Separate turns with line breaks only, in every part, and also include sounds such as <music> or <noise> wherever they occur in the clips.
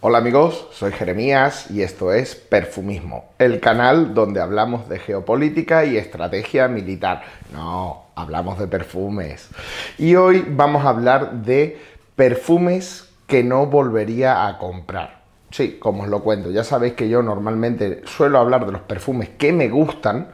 Hola amigos, soy Jeremías y esto es Perfumismo, el canal donde hablamos de geopolítica y estrategia militar. No, hablamos de perfumes. Y hoy vamos a hablar de perfumes que no volvería a comprar. Sí, como os lo cuento, ya sabéis que yo normalmente suelo hablar de los perfumes que me gustan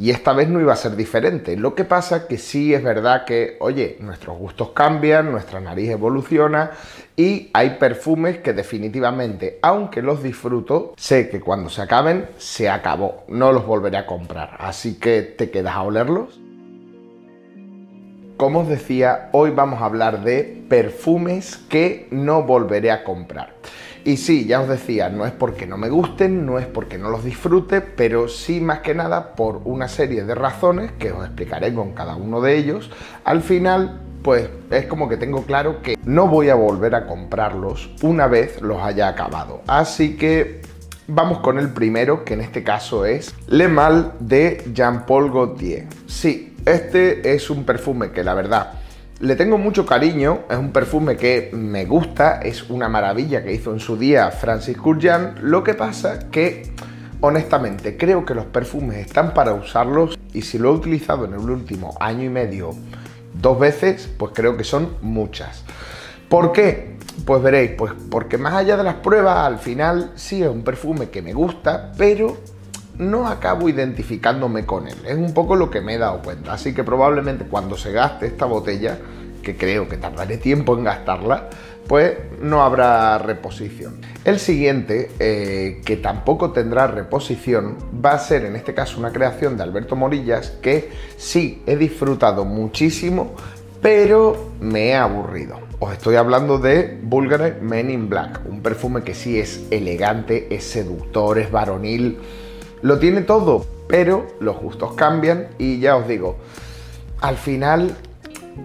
y esta vez no iba a ser diferente. Lo que pasa que sí es verdad que, oye, nuestros gustos cambian, nuestra nariz evoluciona y hay perfumes que definitivamente, aunque los disfruto, sé que cuando se acaben, se acabó. No los volveré a comprar. Así que te quedas a olerlos. Como os decía, hoy vamos a hablar de perfumes que no volveré a comprar. Y sí, ya os decía, no es porque no me gusten, no es porque no los disfrute, pero sí más que nada por una serie de razones que os explicaré con cada uno de ellos. Al final, pues es como que tengo claro que no voy a volver a comprarlos una vez los haya acabado. Así que vamos con el primero, que en este caso es Le Mal de Jean-Paul Gaultier. Sí, este es un perfume que la verdad le tengo mucho cariño, es un perfume que me gusta, es una maravilla que hizo en su día Francis Kurjan. Lo que pasa que, honestamente, creo que los perfumes están para usarlos y si lo he utilizado en el último año y medio dos veces, pues creo que son muchas. ¿Por qué? Pues veréis, pues porque más allá de las pruebas, al final sí es un perfume que me gusta, pero no acabo identificándome con él. Es un poco lo que me he dado cuenta. Así que probablemente cuando se gaste esta botella, que creo que tardaré tiempo en gastarla, pues no habrá reposición. El siguiente, eh, que tampoco tendrá reposición, va a ser en este caso una creación de Alberto Morillas que sí he disfrutado muchísimo, pero me he aburrido. Os estoy hablando de Bulgare Men in Black, un perfume que sí es elegante, es seductor, es varonil lo tiene todo, pero los gustos cambian y ya os digo, al final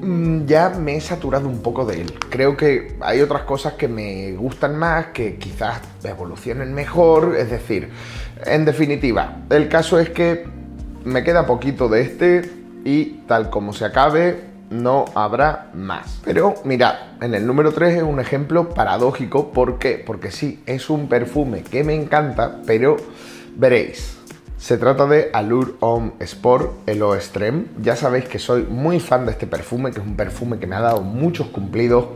mm, ya me he saturado un poco de él. Creo que hay otras cosas que me gustan más, que quizás evolucionen mejor, es decir, en definitiva, el caso es que me queda poquito de este y tal como se acabe, no habrá más. Pero mirad, en el número 3 es un ejemplo paradójico. ¿Por qué? Porque sí, es un perfume que me encanta, pero Veréis, se trata de Allure Homme Sport Elo Extreme. Ya sabéis que soy muy fan de este perfume, que es un perfume que me ha dado muchos cumplidos,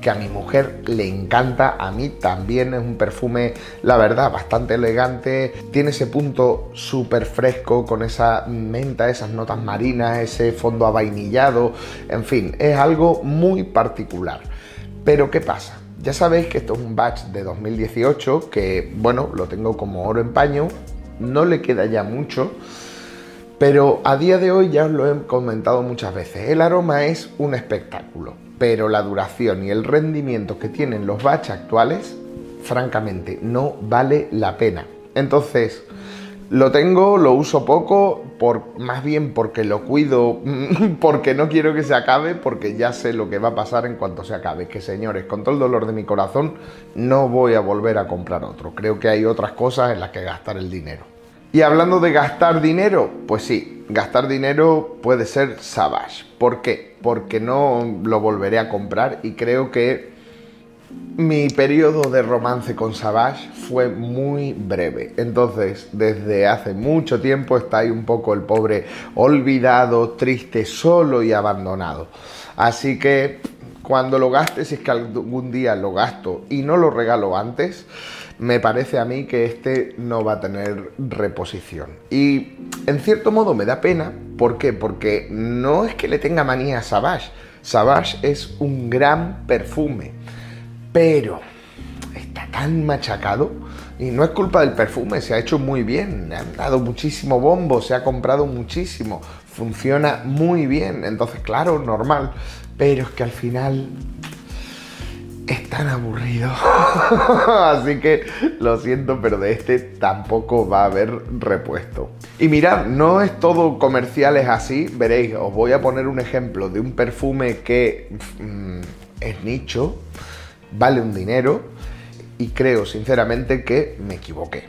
que a mi mujer le encanta, a mí también es un perfume, la verdad, bastante elegante, tiene ese punto súper fresco con esa menta, esas notas marinas, ese fondo avainillado, en fin, es algo muy particular. Pero ¿qué pasa? Ya sabéis que esto es un batch de 2018 que, bueno, lo tengo como oro en paño, no le queda ya mucho, pero a día de hoy ya os lo he comentado muchas veces, el aroma es un espectáculo, pero la duración y el rendimiento que tienen los batch actuales, francamente, no vale la pena. Entonces, lo tengo, lo uso poco, por, más bien porque lo cuido, <laughs> porque no quiero que se acabe, porque ya sé lo que va a pasar en cuanto se acabe. Que señores, con todo el dolor de mi corazón, no voy a volver a comprar otro. Creo que hay otras cosas en las que gastar el dinero. Y hablando de gastar dinero, pues sí, gastar dinero puede ser Savage. ¿Por qué? Porque no lo volveré a comprar y creo que mi periodo de romance con Savage fue muy breve. Entonces, desde hace mucho tiempo está ahí un poco el pobre olvidado, triste, solo y abandonado. Así que cuando lo gaste, si es que algún día lo gasto y no lo regalo antes, me parece a mí que este no va a tener reposición. Y en cierto modo me da pena. ¿Por qué? Porque no es que le tenga manía a Savage. Savage es un gran perfume pero está tan machacado y no es culpa del perfume, se ha hecho muy bien, han dado muchísimo bombo, se ha comprado muchísimo, funciona muy bien, entonces claro, normal, pero es que al final es tan aburrido. <laughs> Así que lo siento, pero de este tampoco va a haber repuesto. Y mirad, no es todo comerciales así, veréis, os voy a poner un ejemplo de un perfume que mm, es nicho vale un dinero y creo sinceramente que me equivoqué.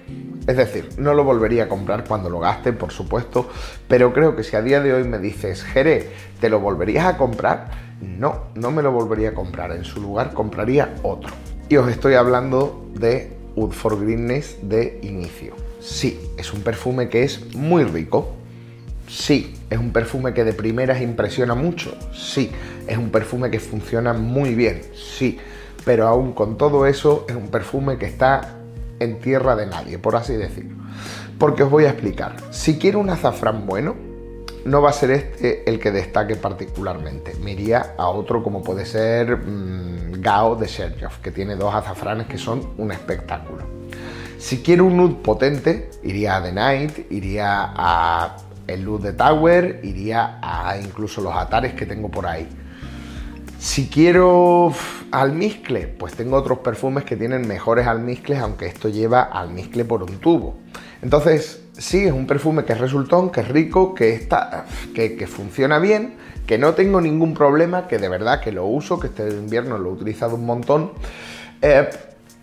Es decir, no lo volvería a comprar cuando lo gaste, por supuesto, pero creo que si a día de hoy me dices, Jere, ¿te lo volverías a comprar? No, no me lo volvería a comprar. En su lugar compraría otro. Y os estoy hablando de Wood for Greenness de inicio. Sí, es un perfume que es muy rico. Sí, es un perfume que de primeras impresiona mucho. Sí, es un perfume que funciona muy bien. Sí, pero aún con todo eso es un perfume que está en tierra de nadie, por así decirlo. Porque os voy a explicar. Si quiero un azafrán bueno, no va a ser este el que destaque particularmente. Me iría a otro como puede ser mm, Gao de Sergio, que tiene dos azafranes que son un espectáculo. Si quiero un nude potente, iría a The Night, iría a el nude de Tower, iría a incluso los atares que tengo por ahí. Si quiero almizcle, pues tengo otros perfumes que tienen mejores almizcles, aunque esto lleva almizcle por un tubo. Entonces, sí, es un perfume que es resultón, que es rico, que, está, que, funciona bien, que no tengo ningún problema, que de verdad que lo uso, que este invierno lo he utilizado un montón. Eh,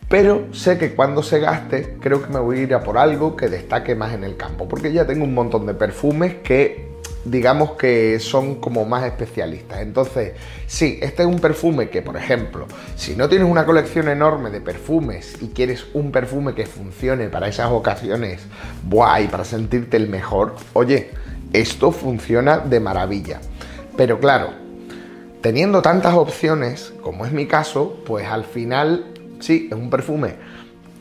pero sé que cuando se gaste, creo que me voy a ir a por algo que destaque más en el campo, porque ya tengo un montón de perfumes que digamos que son como más especialistas. Entonces, sí, este es un perfume que, por ejemplo, si no tienes una colección enorme de perfumes y quieres un perfume que funcione para esas ocasiones, guay, para sentirte el mejor, oye, esto funciona de maravilla. Pero claro, teniendo tantas opciones, como es mi caso, pues al final, sí, es un perfume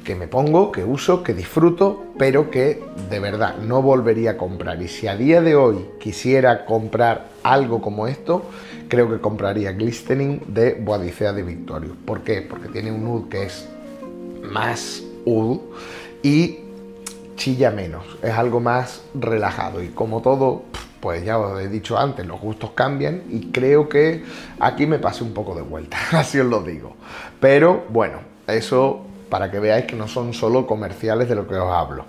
que me pongo, que uso, que disfruto, pero que de verdad no volvería a comprar. Y si a día de hoy quisiera comprar algo como esto, creo que compraría Glistening de Boadicea de Victorio. ¿Por qué? Porque tiene un oud que es más oud y chilla menos, es algo más relajado y como todo, pues ya os he dicho antes, los gustos cambian y creo que aquí me pasé un poco de vuelta, <laughs> así os lo digo. Pero bueno, eso para que veáis que no son solo comerciales de lo que os hablo.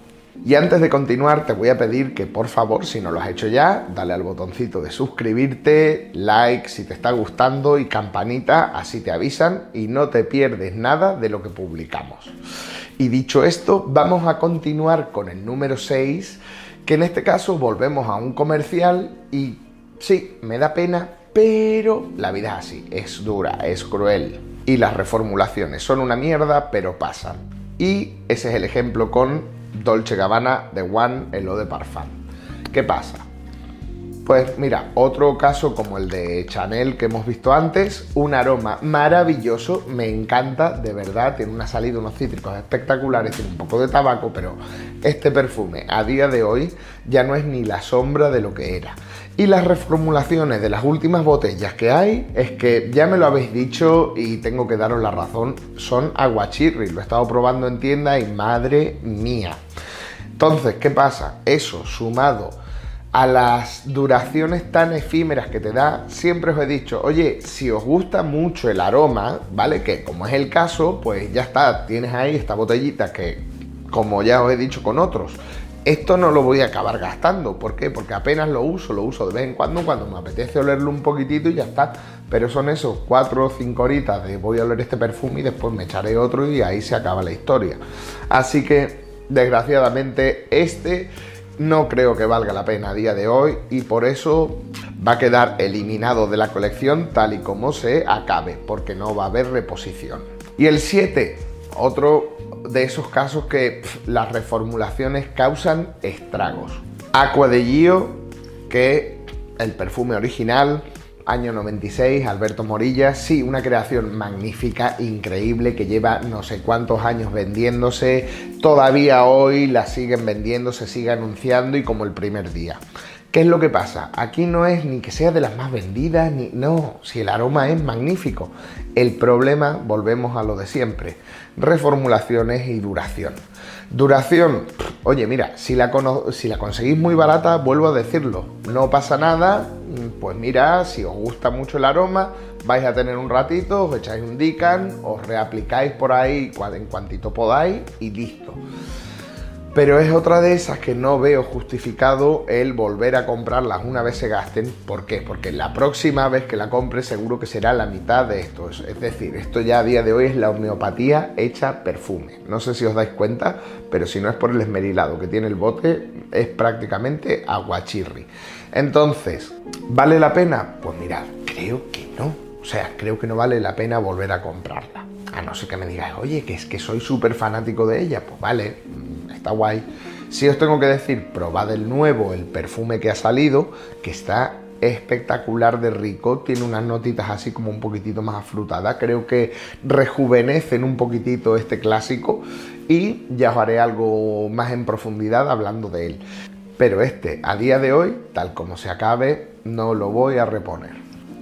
Y antes de continuar te voy a pedir que por favor, si no lo has hecho ya, dale al botoncito de suscribirte, like si te está gustando y campanita, así te avisan y no te pierdes nada de lo que publicamos. Y dicho esto, vamos a continuar con el número 6, que en este caso volvemos a un comercial y sí, me da pena, pero la vida es así, es dura, es cruel y las reformulaciones son una mierda, pero pasan. Y ese es el ejemplo con Dolce Gabbana de One el Eau de Parfum. ¿Qué pasa? Pues mira, otro caso como el de Chanel que hemos visto antes, un aroma maravilloso, me encanta, de verdad, tiene una salida, unos cítricos espectaculares, tiene un poco de tabaco, pero este perfume a día de hoy ya no es ni la sombra de lo que era. Y las reformulaciones de las últimas botellas que hay, es que ya me lo habéis dicho y tengo que daros la razón, son aguachirri. Lo he estado probando en tienda y madre mía. Entonces, ¿qué pasa? Eso sumado a las duraciones tan efímeras que te da, siempre os he dicho, oye, si os gusta mucho el aroma, ¿vale? Que como es el caso, pues ya está, tienes ahí esta botellita que, como ya os he dicho con otros, esto no lo voy a acabar gastando. ¿Por qué? Porque apenas lo uso, lo uso de vez en cuando cuando me apetece olerlo un poquitito y ya está. Pero son esos 4 o 5 horitas de voy a oler este perfume y después me echaré otro y ahí se acaba la historia. Así que, desgraciadamente, este no creo que valga la pena a día de hoy y por eso va a quedar eliminado de la colección tal y como se acabe, porque no va a haber reposición. Y el 7, otro de esos casos que las reformulaciones causan estragos. Aqua de Gio, que el perfume original, año 96, Alberto Morilla, sí, una creación magnífica, increíble, que lleva no sé cuántos años vendiéndose, todavía hoy la siguen vendiendo, se sigue anunciando y como el primer día. ¿Qué es lo que pasa? Aquí no es ni que sea de las más vendidas, ni no, si el aroma es magnífico. El problema, volvemos a lo de siempre, reformulaciones y duración. Duración, oye, mira, si la, si la conseguís muy barata, vuelvo a decirlo, no pasa nada, pues mira, si os gusta mucho el aroma, vais a tener un ratito, os echáis un Dican, os reaplicáis por ahí en cuantito podáis y listo. Pero es otra de esas que no veo justificado el volver a comprarlas una vez se gasten. ¿Por qué? Porque la próxima vez que la compre seguro que será la mitad de esto. Es decir, esto ya a día de hoy es la homeopatía hecha perfume. No sé si os dais cuenta, pero si no es por el esmerilado que tiene el bote, es prácticamente aguachirri. Entonces, ¿vale la pena? Pues mirad, creo que no. O sea, creo que no vale la pena volver a comprarla. A no ser que me digáis, oye, que es que soy súper fanático de ella. Pues vale, está guay. Si os tengo que decir, probad el nuevo, el perfume que ha salido, que está espectacular de rico, tiene unas notitas así como un poquitito más afrutadas, creo que rejuvenecen un poquitito este clásico y ya os haré algo más en profundidad hablando de él. Pero este, a día de hoy, tal como se acabe, no lo voy a reponer.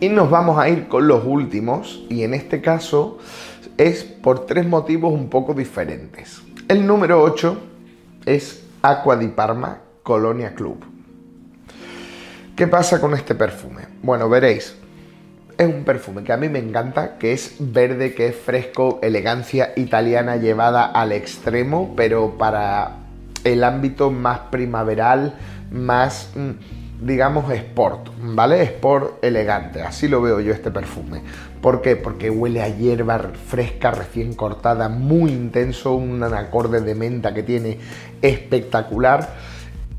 Y nos vamos a ir con los últimos y en este caso es por tres motivos un poco diferentes. El número 8 es Aqua di Parma Colonia Club. ¿Qué pasa con este perfume? Bueno, veréis. Es un perfume que a mí me encanta, que es verde, que es fresco, elegancia italiana llevada al extremo, pero para el ámbito más primaveral, más, mm, digamos, sport, ¿vale? Sport elegante, así lo veo yo este perfume. ¿Por qué? Porque huele a hierba fresca, recién cortada, muy intenso, un acorde de menta que tiene espectacular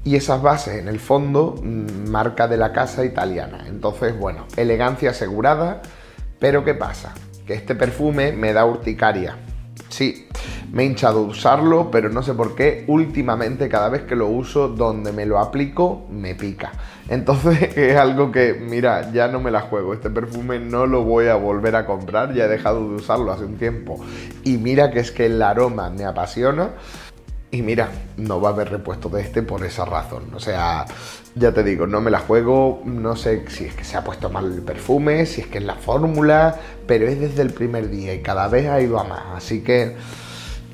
y esas bases en el fondo mm, marca de la casa italiana. Entonces, bueno, elegancia asegurada, pero ¿qué pasa? Que este perfume me da urticaria. Sí, me he hinchado usarlo, pero no sé por qué, últimamente cada vez que lo uso, donde me lo aplico, me pica. Entonces <laughs> es algo que, mira, ya no me la juego, este perfume no lo voy a volver a comprar, ya he dejado de usarlo hace un tiempo. Y mira que es que el aroma me apasiona, y mira, no va a haber repuesto de este por esa razón. O sea, ya te digo, no me la juego, no sé si es que se ha puesto mal el perfume, si es que es la fórmula, pero es desde el primer día y cada vez ha ido a más. Así que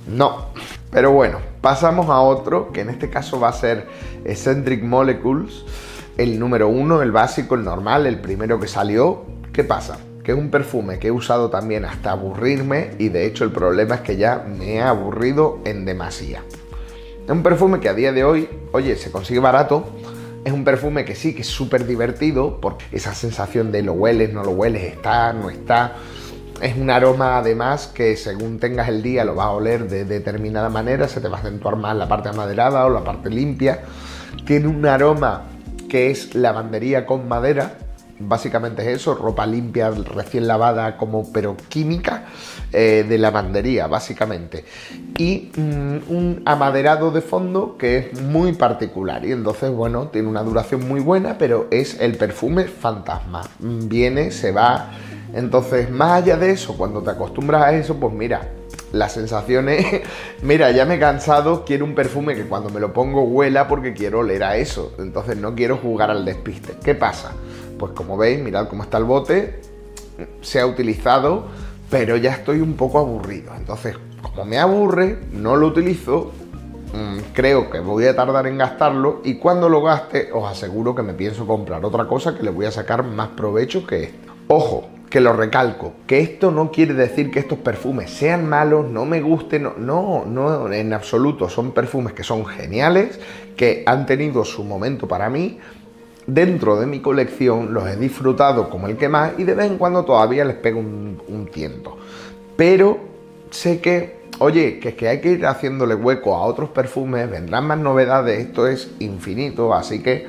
no. Pero bueno, pasamos a otro, que en este caso va a ser Eccentric Molecules, el número uno, el básico, el normal, el primero que salió. ¿Qué pasa? que es un perfume que he usado también hasta aburrirme y de hecho el problema es que ya me he aburrido en demasía. Es un perfume que a día de hoy, oye, se consigue barato. Es un perfume que sí, que es súper divertido, por esa sensación de lo hueles, no lo hueles, está, no está. Es un aroma además que según tengas el día lo vas a oler de determinada manera, se te va a acentuar más la parte amaderada o la parte limpia. Tiene un aroma que es lavandería con madera, básicamente es eso, ropa limpia, recién lavada, como pero química, eh, de lavandería, básicamente. Y mm, un amaderado de fondo que es muy particular. Y entonces, bueno, tiene una duración muy buena, pero es el perfume fantasma. Viene, se va. Entonces, más allá de eso, cuando te acostumbras a eso, pues mira, la sensación es, <laughs> mira, ya me he cansado, quiero un perfume que cuando me lo pongo huela porque quiero oler a eso. Entonces no quiero jugar al despiste. ¿Qué pasa? Pues como veis, mirad cómo está el bote, se ha utilizado, pero ya estoy un poco aburrido. Entonces, como me aburre, no lo utilizo, mm, creo que voy a tardar en gastarlo y cuando lo gaste os aseguro que me pienso comprar otra cosa que le voy a sacar más provecho que esto. Ojo, que lo recalco, que esto no quiere decir que estos perfumes sean malos, no me gusten, no, no, no, en absoluto, son perfumes que son geniales, que han tenido su momento para mí, dentro de mi colección los he disfrutado como el que más y de vez en cuando todavía les pego un, tiento. Pero sé que, oye, que es que hay que ir haciéndole hueco a otros perfumes, vendrán más novedades, esto es infinito, así que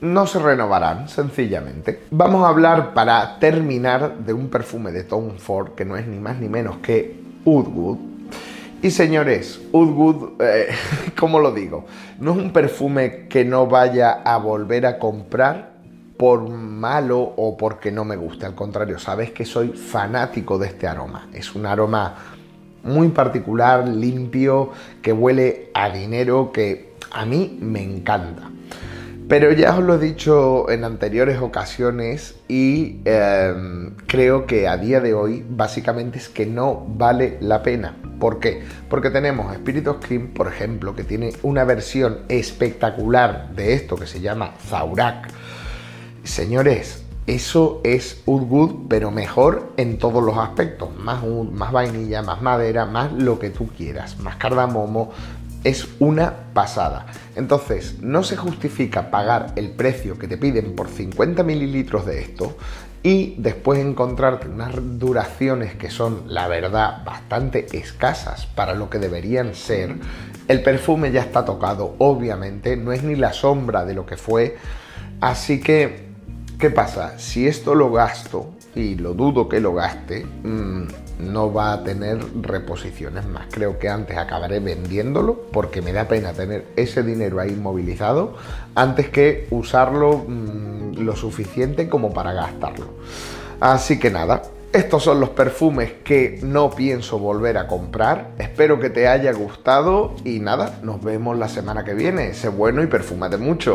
no se renovarán, sencillamente. Vamos a hablar para terminar de un perfume de Tom Ford que no es ni más ni menos que Woodwood y señores, Woodwood, eh, <laughs> ¿cómo lo digo? No es un perfume que no vaya a volver a comprar por malo o porque no me guste. Al contrario, sabes que soy fanático de este aroma. Es un aroma muy particular, limpio, que huele a dinero, que a mí me encanta. Pero ya os lo he dicho en anteriores ocasiones y em, creo que a día de hoy básicamente es que no vale la pena. ¿Por qué? Porque tenemos Spirit of Cream, por ejemplo, que tiene una versión espectacular de esto que se llama Zaurak. Señores, eso es Wood pero mejor en todos los aspectos. Más, más vainilla, más madera, más lo que tú quieras. Más cardamomo, es una pasada. Entonces, no se justifica pagar el precio que te piden por 50 mililitros de esto y después encontrarte unas duraciones que son, la verdad, bastante escasas para lo que deberían ser. El perfume ya está tocado, obviamente, no es ni la sombra de lo que fue. Así que, ¿qué pasa? Si esto lo gasto, y lo dudo que lo gaste, mm, no va a tener reposiciones más. Creo que antes acabaré vendiéndolo porque me da pena tener ese dinero ahí inmovilizado antes que usarlo mm, lo suficiente como para gastarlo. Así que nada, estos son los perfumes que no pienso volver a comprar. Espero que te haya gustado y nada, nos vemos la semana que viene. Sé bueno y perfúmate mucho.